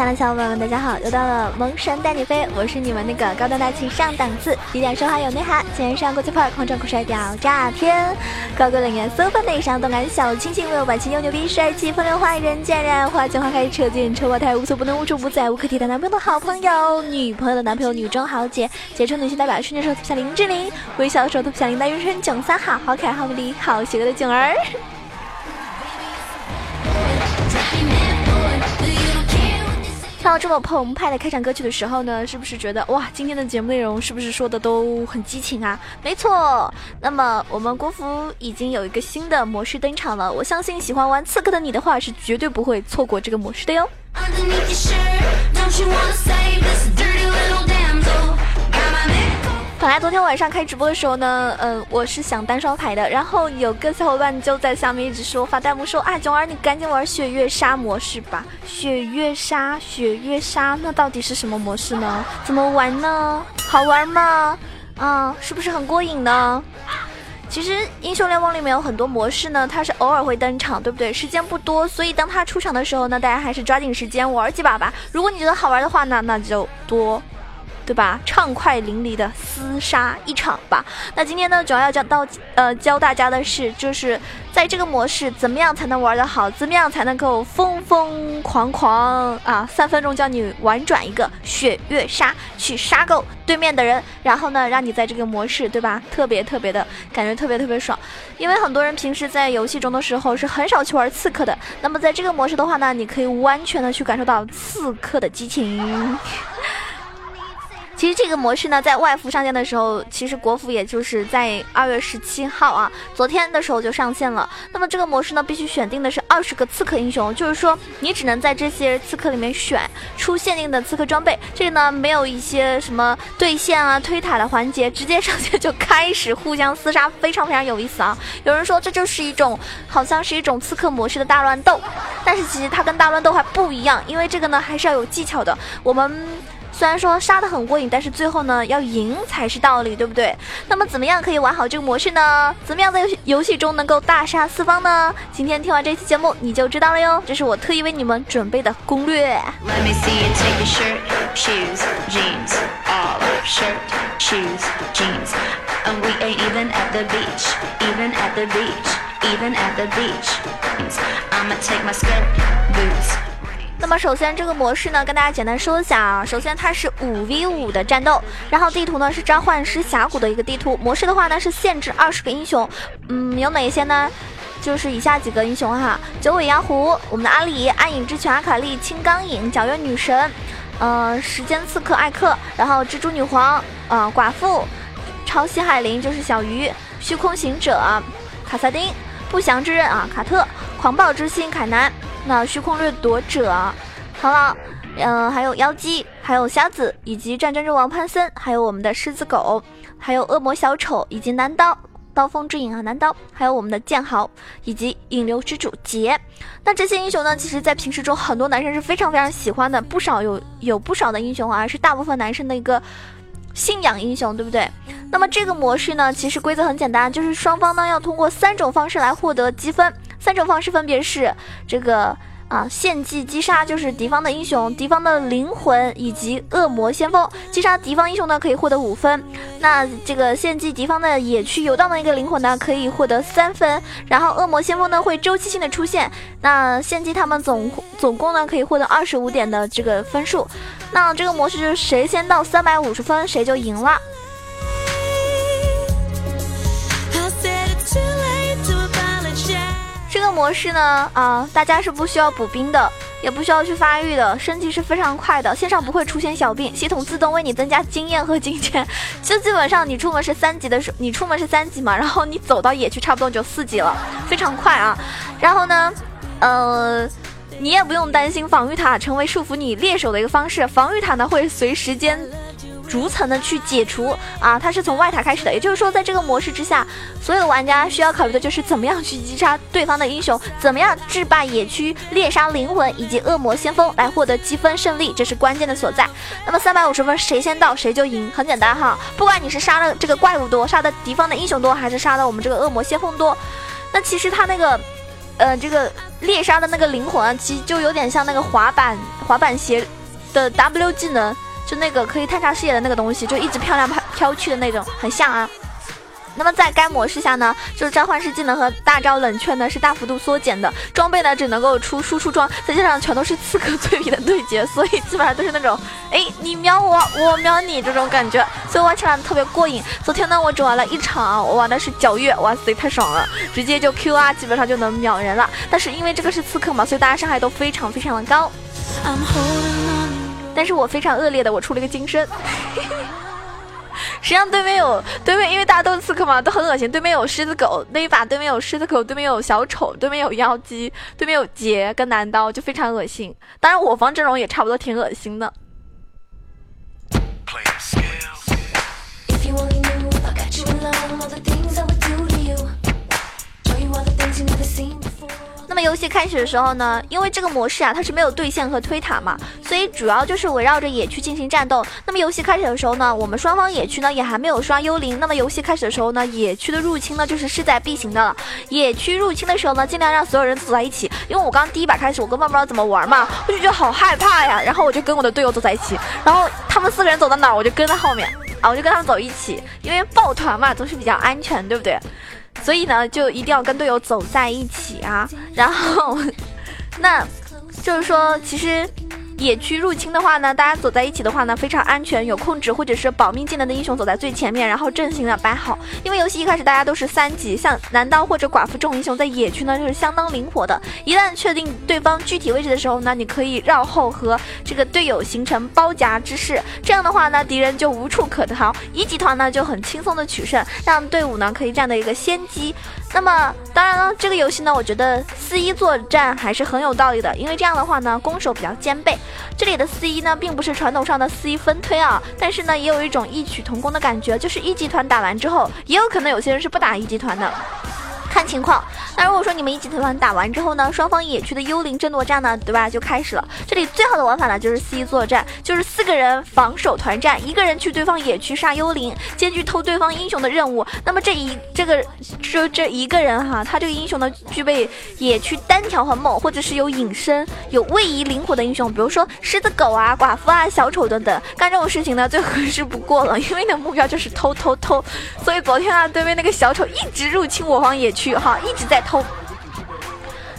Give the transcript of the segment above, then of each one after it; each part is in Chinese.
亲爱的小伙伴们，大家好！又到了萌神带你飞，我是你们那个高端大气上档次、低调奢华有内涵、前上国际范儿、狂拽酷帅屌炸天、高贵冷艳 super 内伤动感小清新、温柔婉清又牛逼、帅气风流坏人见人爱花见花开、车见车爆胎、无所不能、无处不在、无可替代男朋友的好朋友、女朋友的男朋友、女中豪杰、杰出女性代表、瞬间手特效林志玲、微笑手特效林黛玉、春囧三好、好可爱、好美丽、好邪恶的囧儿。到这么澎湃的开场歌曲的时候呢，是不是觉得哇，今天的节目内容是不是说的都很激情啊？没错，那么我们国服已经有一个新的模式登场了，我相信喜欢玩刺客的你的话是绝对不会错过这个模式的哟。本来昨天晚上开直播的时候呢，嗯，我是想单双排的，然后有个小伙伴就在下面一直说发弹幕说啊，囧儿你赶紧玩雪月杀模式吧，雪月杀，雪月杀，那到底是什么模式呢？怎么玩呢？好玩吗？啊，是不是很过瘾呢？其实英雄联盟里面有很多模式呢，它是偶尔会登场，对不对？时间不多，所以当它出场的时候呢，大家还是抓紧时间玩几把吧。如果你觉得好玩的话呢，那就多。对吧？畅快淋漓的厮杀一场吧。那今天呢，主要要教到呃教大家的是，就是在这个模式怎么样才能玩得好，怎么样才能够疯疯狂狂啊，三分钟教你玩转一个血月杀，去杀够对面的人，然后呢，让你在这个模式，对吧？特别特别的感觉特别特别爽。因为很多人平时在游戏中的时候是很少去玩刺客的，那么在这个模式的话呢，你可以完全的去感受到刺客的激情。其实这个模式呢，在外服上线的时候，其实国服也就是在二月十七号啊，昨天的时候就上线了。那么这个模式呢，必须选定的是二十个刺客英雄，就是说你只能在这些刺客里面选出限定的刺客装备。这个呢，没有一些什么对线啊、推塔的环节，直接上线就开始互相厮杀，非常非常有意思啊。有人说这就是一种好像是一种刺客模式的大乱斗，但是其实它跟大乱斗还不一样，因为这个呢还是要有技巧的。我们。虽然说杀的很过瘾，但是最后呢要赢才是道理，对不对？那么怎么样可以玩好这个模式呢？怎么样在游戏游戏中能够大杀四方呢？今天听完这期节目你就知道了哟，这是我特意为你们准备的攻略。那么首先这个模式呢，跟大家简单说一下啊。首先它是五 v 五的战斗，然后地图。呢是召唤师峡谷的一个地图。模式的话呢是限制二十个英雄，嗯，有哪些呢？就是以下几个英雄哈：九尾妖狐、我们的阿里、暗影之拳阿卡丽、青钢影、皎月女神、嗯，时间刺客艾克，然后蜘蛛女皇、啊寡妇、潮汐海灵就是小鱼、虚空行者、卡萨丁、不祥之刃啊卡特、狂暴之心凯南。那虚空掠夺者，好了，嗯，还有妖姬，还有瞎子，以及战争之王潘森，还有我们的狮子狗，还有恶魔小丑，以及男刀刀锋之影啊，男刀，还有我们的剑豪，以及引流之主杰。那这些英雄呢，其实在平时中很多男生是非常非常喜欢的，不少有有不少的英雄啊，是大部分男生的一个信仰英雄，对不对？那么这个模式呢，其实规则很简单，就是双方呢要通过三种方式来获得积分。三种方式分别是这个啊，献祭击杀就是敌方的英雄、敌方的灵魂以及恶魔先锋。击杀敌方英雄呢，可以获得五分。那这个献祭敌方的野区游荡的一个灵魂呢，可以获得三分。然后恶魔先锋呢，会周期性的出现。那献祭他们总总共呢，可以获得二十五点的这个分数。那这个模式就是谁先到三百五十分，谁就赢了。这个模式呢，啊，大家是不需要补兵的，也不需要去发育的，升级是非常快的，线上不会出现小病，系统自动为你增加经验和金钱，就基本上你出门是三级的时候，你出门是三级嘛，然后你走到野区差不多就四级了，非常快啊。然后呢，呃，你也不用担心防御塔成为束缚你猎手的一个方式，防御塔呢会随时间。逐层的去解除啊，它是从外塔开始的，也就是说，在这个模式之下，所有玩家需要考虑的就是怎么样去击杀对方的英雄，怎么样制霸野区、猎杀灵魂以及恶魔先锋来获得积分胜利，这是关键的所在。那么三百五十分谁先到谁就赢，很简单哈，不管你是杀了这个怪物多，杀的敌方的英雄多，还是杀的我们这个恶魔先锋多，那其实他那个。呃，这个猎杀的那个灵魂，其实就有点像那个滑板滑板鞋的 W 技能，就那个可以探查视野的那个东西，就一直漂亮飘飘去的那种，很像啊。那么在该模式下呢，就是召唤师技能和大招冷却呢是大幅度缩减的，装备呢只能够出输出装，再加上全都是刺客脆皮的对决，所以基本上都是那种，哎，你瞄我，我瞄你这种感觉，所以玩起来特别过瘾。昨天呢，我只玩了一场，我玩的是皎月，哇塞，太爽了，直接就 Q 啊，基本上就能秒人了。但是因为这个是刺客嘛，所以大家伤害都非常非常的高。但是我非常恶劣的，我出了一个金身。实际上对面有对面，因为大家都是刺客嘛，都很恶心。对面有狮子狗那一把，对面有狮子狗，对面有小丑，对面有妖姬，对面有杰跟男刀，就非常恶心。当然我方阵容也差不多挺恶心的。游戏开始的时候呢，因为这个模式啊，它是没有对线和推塔嘛，所以主要就是围绕着野区进行战斗。那么游戏开始的时候呢，我们双方野区呢也还没有刷幽灵。那么游戏开始的时候呢，野区的入侵呢就是势在必行的了。野区入侵的时候呢，尽量让所有人走在一起，因为我刚第一把开始，我根本不知道怎么玩嘛，我就觉得好害怕呀。然后我就跟我的队友走在一起，然后他们四个人走到哪儿，我就跟在后面啊，我就跟他们走一起，因为抱团嘛总是比较安全，对不对？所以呢，就一定要跟队友走在一起啊。然后，那就是说，其实。野区入侵的话呢，大家走在一起的话呢，非常安全，有控制或者是保命技能的英雄走在最前面，然后阵型呢摆好。因为游戏一开始大家都是三级，像男刀或者寡妇这种英雄在野区呢就是相当灵活的。一旦确定对方具体位置的时候呢，你可以绕后和这个队友形成包夹之势，这样的话呢，敌人就无处可逃，一集团呢就很轻松的取胜，让队伍呢可以占到一个先机。那么当然了，这个游戏呢，我觉得四一作战还是很有道理的，因为这样的话呢，攻守比较兼备。这里的四一呢，并不是传统上的四一分推啊，但是呢，也有一种异曲同工的感觉，就是一级团打完之后，也有可能有些人是不打一级团的。看情况，那如果说你们一集团团打完之后呢，双方野区的幽灵争夺战呢，对吧，就开始了。这里最好的玩法呢，就是 C 作战，就是四个人防守团战，一个人去对方野区杀幽灵，兼具偷对方英雄的任务。那么这一这个就这一个人哈，他这个英雄呢，具备野区单挑很猛，或者是有隐身、有位移灵活的英雄，比如说狮子狗啊、寡妇啊、小丑等等，干这种事情呢，最合适不过了，因为你的目标就是偷偷偷。所以昨天啊，对面那个小丑一直入侵我方野区。区哈一直在偷，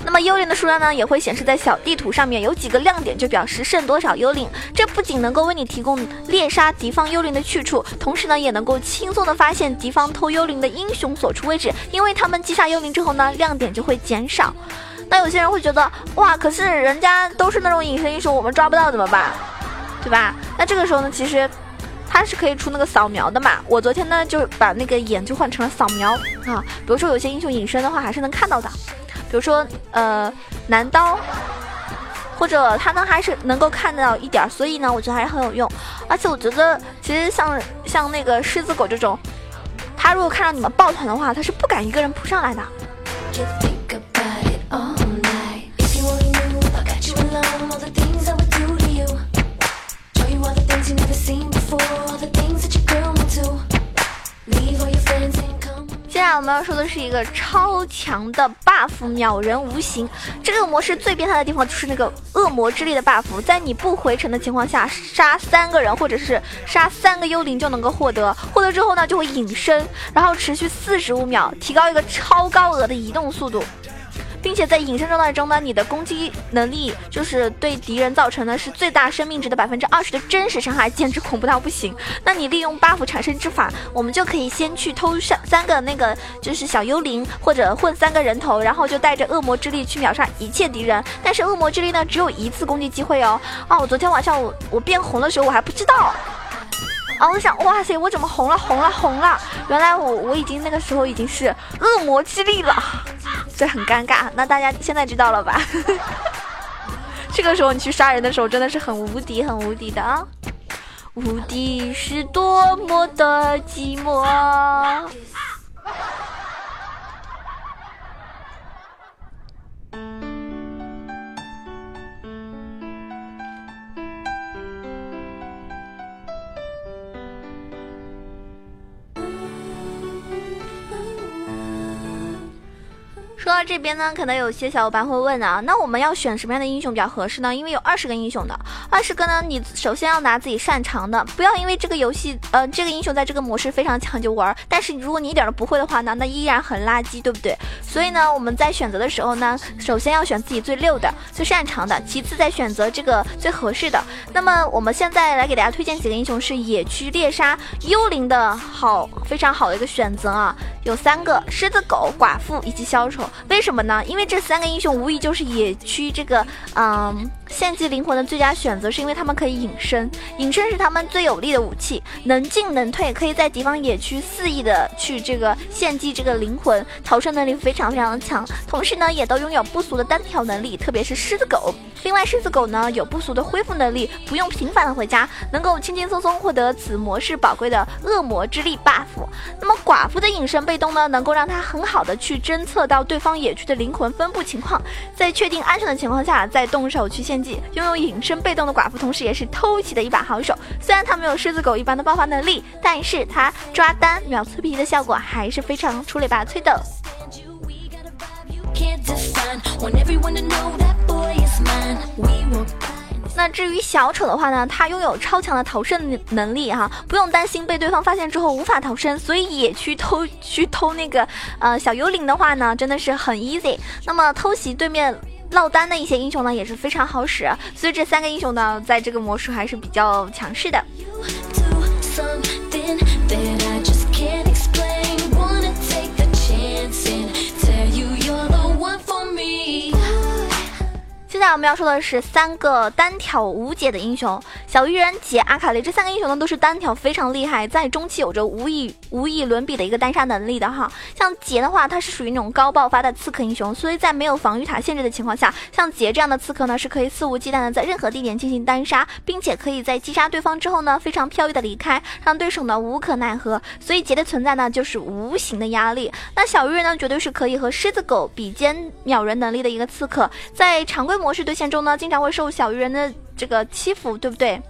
那么幽灵的数量呢也会显示在小地图上面，有几个亮点就表示剩多少幽灵。这不仅能够为你提供猎杀敌方幽灵的去处，同时呢也能够轻松的发现敌方偷幽灵的英雄所处位置，因为他们击杀幽灵之后呢，亮点就会减少。那有些人会觉得哇，可是人家都是那种隐身英雄，我们抓不到怎么办？对吧？那这个时候呢，其实。它是可以出那个扫描的嘛？我昨天呢就把那个眼就换成了扫描啊。比如说有些英雄隐身的话，还是能看到的。比如说呃男刀，或者他呢还是能够看到一点，所以呢我觉得还是很有用。而且我觉得其实像像那个狮子狗这种，他如果看到你们抱团的话，他是不敢一个人扑上来的。我们要说的是一个超强的 buff，秒人无形。这个模式最变态的地方就是那个恶魔之力的 buff，在你不回城的情况下，杀三个人或者是杀三个幽灵就能够获得。获得之后呢，就会隐身，然后持续四十五秒，提高一个超高额的移动速度。并且在隐身状态中呢，你的攻击能力就是对敌人造成的是最大生命值的百分之二十的真实伤害，简直恐怖到不行。那你利用 buff 产生之法，我们就可以先去偷三三个那个就是小幽灵，或者混三个人头，然后就带着恶魔之力去秒杀一切敌人。但是恶魔之力呢，只有一次攻击机会哦。啊，我昨天晚上我我变红的时候我还不知道。啊！我想，哇塞，我怎么红了，红了，红了！原来我我已经那个时候已经是恶魔之力了，这很尴尬。那大家现在知道了吧？这个时候你去杀人的时候真的是很无敌，很无敌的啊！无敌是多么的寂寞。说到这边呢，可能有些小伙伴会问啊，那我们要选什么样的英雄比较合适呢？因为有二十个英雄的，二十个呢，你首先要拿自己擅长的，不要因为这个游戏，呃，这个英雄在这个模式非常强就玩，但是如果你一点都不会的话呢，那依然很垃圾，对不对？所以呢，我们在选择的时候呢，首先要选自己最溜的、最擅长的，其次再选择这个最合适的。那么我们现在来给大家推荐几个英雄，是野区猎杀幽灵的好非常好的一个选择啊，有三个：狮子狗、寡妇以及小丑。为什么呢？因为这三个英雄无疑就是野区这个嗯献祭灵魂的最佳选择，是因为他们可以隐身，隐身是他们最有力的武器，能进能退，可以在敌方野区肆意的去这个献祭这个灵魂，逃生能力非常非常的强，同时呢也都拥有不俗的单挑能力，特别是狮子狗。另外狮子狗呢有不俗的恢复能力，不用频繁的回家，能够轻轻松松获得此模式宝贵的恶魔之力 buff。那么寡妇的隐身被动呢，能够让他很好的去侦测到对方野区的灵魂分布情况，在确定安全的情况下再动手去献祭。拥有隐身被动的寡妇，同时也是偷袭的一把好手。虽然他没有狮子狗一般的爆发能力，但是他抓单秒脆皮的效果还是非常出类拔萃的。那至于小丑的话呢，他拥有超强的逃生能力哈，不用担心被对方发现之后无法逃生，所以野区偷去偷那个呃小幽灵的话呢，真的是很 easy。那么偷袭对面落单的一些英雄呢，也是非常好使，所以这三个英雄呢，在这个模式还是比较强势的。现在我们要说的是三个单挑无解的英雄，小鱼人、杰、阿卡丽这三个英雄呢都是单挑非常厉害，在中期有着无以无以伦比的一个单杀。能力的哈。像杰的话，他是属于那种高爆发的刺客英雄，所以在没有防御塔限制的情况下，像杰这样的刺客呢是可以肆无忌惮的在任何地点进行单杀，并且可以在击杀。对方之后呢非常飘逸的离开，让对手呢无可奈何。所以杰的存在呢就是无形的压力。那小鱼人呢绝对是可以和狮子狗比肩秒人能力的一个刺客，在常规模。模式对线中呢，经常会受小鱼人的这个欺负，对不对？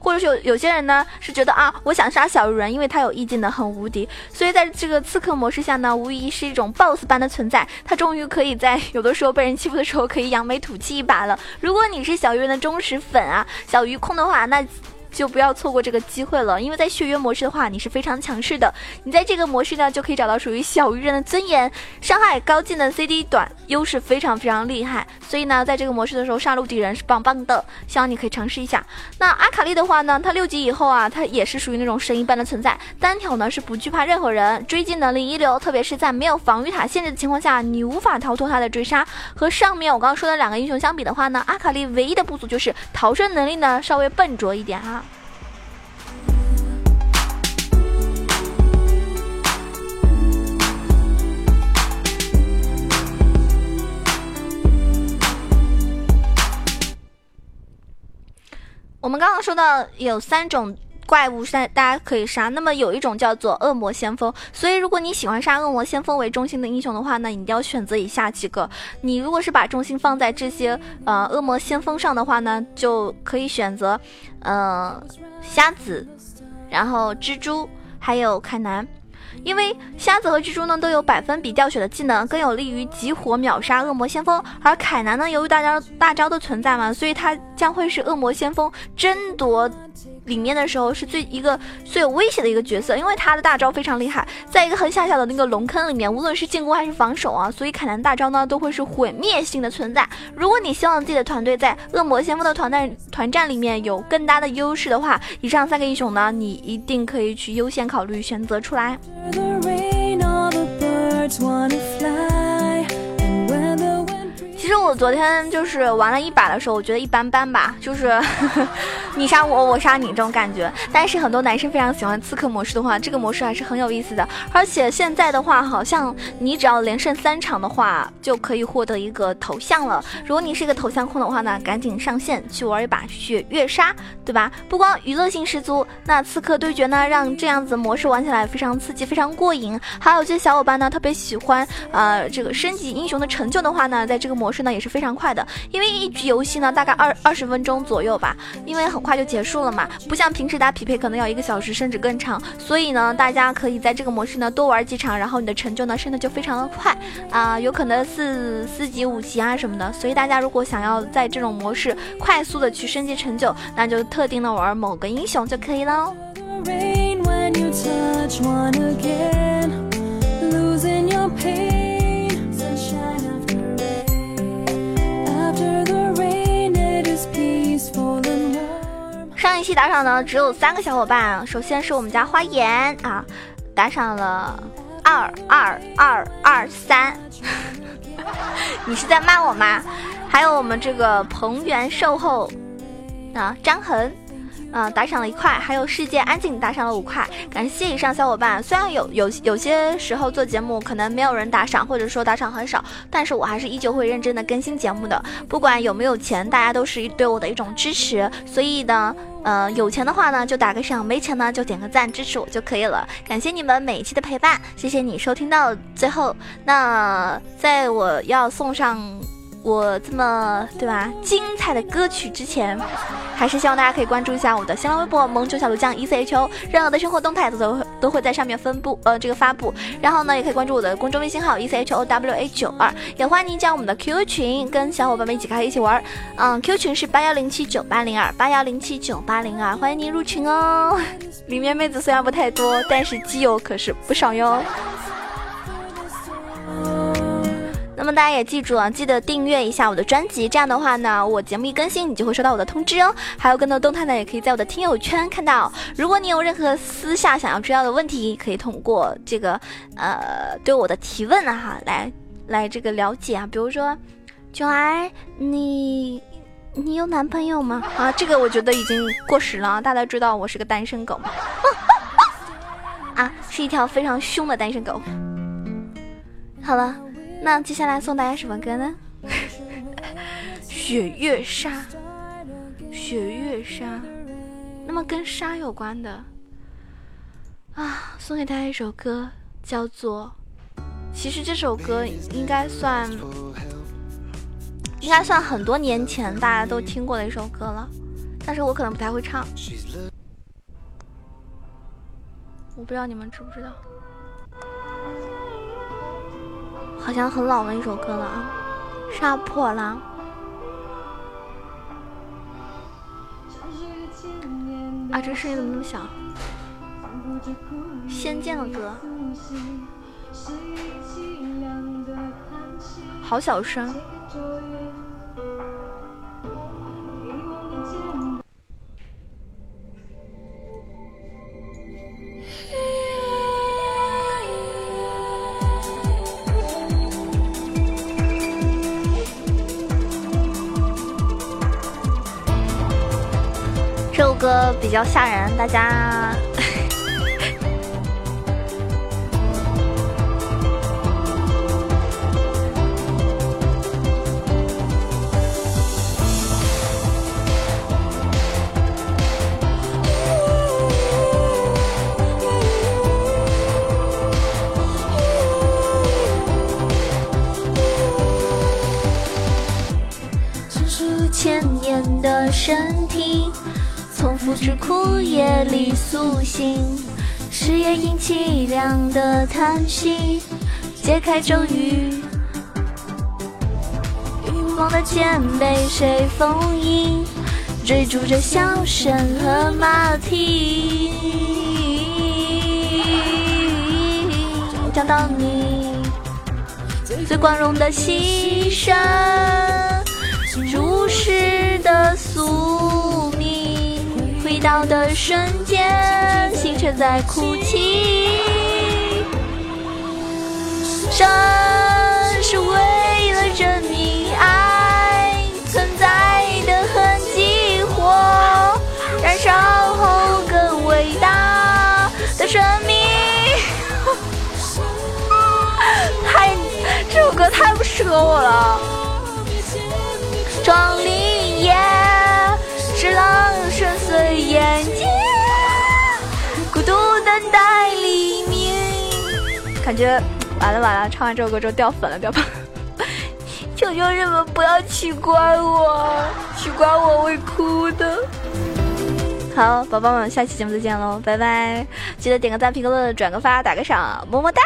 或者是有有些人呢是觉得啊，我想杀小鱼人，因为他有意境的很无敌，所以在这个刺客模式下呢，无疑是一种 BOSS 般的存在。他终于可以在有的时候被人欺负的时候，可以扬眉吐气一把了。如果你是小鱼人的忠实粉啊，小鱼控的话，那。就不要错过这个机会了，因为在血约模式的话，你是非常强势的。你在这个模式呢，就可以找到属于小鱼人的尊严，伤害高，技能 CD 短，优势非常非常厉害。所以呢，在这个模式的时候，杀戮敌人是棒棒的，希望你可以尝试一下。那阿卡丽的话呢，他六级以后啊，他也是属于那种神一般的存在，单挑呢是不惧怕任何人，追击能力一流，特别是在没有防御塔限制的情况下，你无法逃脱他的追杀。和上面我刚刚说的两个英雄相比的话呢，阿卡丽唯一的不足就是逃生能力呢稍微笨拙一点啊。我们刚刚说到有三种怪物是大家可以杀，那么有一种叫做恶魔先锋，所以如果你喜欢杀恶魔先锋为中心的英雄的话，那你一定要选择以下几个。你如果是把重心放在这些呃恶魔先锋上的话呢，就可以选择呃瞎子，然后蜘蛛，还有凯南。因为瞎子和蜘蛛呢都有百分比掉血的技能，更有利于集火秒杀恶魔先锋。而凯南呢，由于大招大招的存在嘛，所以他将会是恶魔先锋争夺。里面的时候是最一个最有威胁的一个角色，因为他的大招非常厉害，在一个很狭小的那个龙坑里面，无论是进攻还是防守啊，所以凯南大招呢都会是毁灭性的存在。如果你希望自己的团队在恶魔先锋的团战团战里面有更大的优势的话，以上三个英雄呢，你一定可以去优先考虑选择出来。其实我昨天就是玩了一把的时候，我觉得一般般吧，就是 你杀我，我杀你这种感觉。但是很多男生非常喜欢刺客模式的话，这个模式还是很有意思的。而且现在的话，好像你只要连胜三场的话，就可以获得一个头像了。如果你是一个头像控的话呢，赶紧上线去玩一把血月杀，对吧？不光娱乐性十足，那刺客对决呢，让这样子模式玩起来非常刺激，非常过瘾。还有些小伙伴呢，特别喜欢呃这个升级英雄的成就的话呢，在这个模是呢也是非常快的，因为一局游戏呢大概二二十分钟左右吧，因为很快就结束了嘛，不像平时打匹配可能要一个小时甚至更长，所以呢，大家可以在这个模式呢多玩几场，然后你的成就呢升的就非常的快。啊，有可能四四级五级啊什么的，所以大家如果想要在这种模式快速的去升级成就，那就特定的玩某个英雄就可以了。上一起打赏呢只有三个小伙伴，首先是我们家花颜啊，打赏了二二二二三，你是在骂我吗？还有我们这个彭源售后啊，张恒。啊，打赏了一块，还有世界安静打赏了五块，感谢以上小伙伴。虽然有有有些时候做节目可能没有人打赏，或者说打赏很少，但是我还是依旧会认真的更新节目的。不管有没有钱，大家都是对我的一种支持。所以呢，呃，有钱的话呢就打个赏，没钱呢就点个赞支持我就可以了。感谢你们每一期的陪伴，谢谢你收听到最后。那在我要送上。我这么对吧？精彩的歌曲之前，还是希望大家可以关注一下我的新浪微博“萌九小鹿酱 E C H O”，任何的生活动态都都会都会在上面分布呃这个发布。然后呢，也可以关注我的公众微信号 “E C H O W A 九二”，也欢迎您加我们的 Q 群，跟小伙伴们一起开一起玩。嗯，Q 群是八幺零七九八零二八幺零七九八零二，欢迎您入群哦。里面妹子虽然不太多，但是基友可是不少哟。那么大家也记住啊，记得订阅一下我的专辑，这样的话呢，我节目一更新，你就会收到我的通知哦。还有更多动态呢，也可以在我的听友圈看到。如果你有任何私下想要知道的问题，可以通过这个呃对我的提问啊哈，来来这个了解啊。比如说，九儿，你你有男朋友吗？啊，这个我觉得已经过时了，大家知道我是个单身狗吗？啊，是一条非常凶的单身狗。好了。那接下来送大家什么歌呢？雪月沙，雪月沙，那么跟沙有关的啊，送给大家一首歌，叫做……其实这首歌应该算，应该算很多年前大家都听过的一首歌了，但是我可能不太会唱，我不知道你们知不知道。好像很老的一首歌了啊，《杀破狼》啊，这声音怎么那么小？仙剑的歌，好小声。比较吓人，大家。千年的身体。从复制枯叶里苏醒，誓言因凄凉的叹息，解开咒语。欲望的剑被谁封印？追逐着笑声和马蹄，找到你最光荣的牺牲，注视的诉。到的瞬间，星辰在哭泣。生是为了证明爱存在的痕迹，火燃烧后更伟大的生命。太，这首歌太不适合我了。壮丽感觉完了完了，唱完这首歌之后掉粉了，掉粉。求求你们不要取关我，取关我会哭的。好，宝宝们，下期节目再见喽，拜拜！记得点个赞、评个论、转个发、打个赏，么么哒。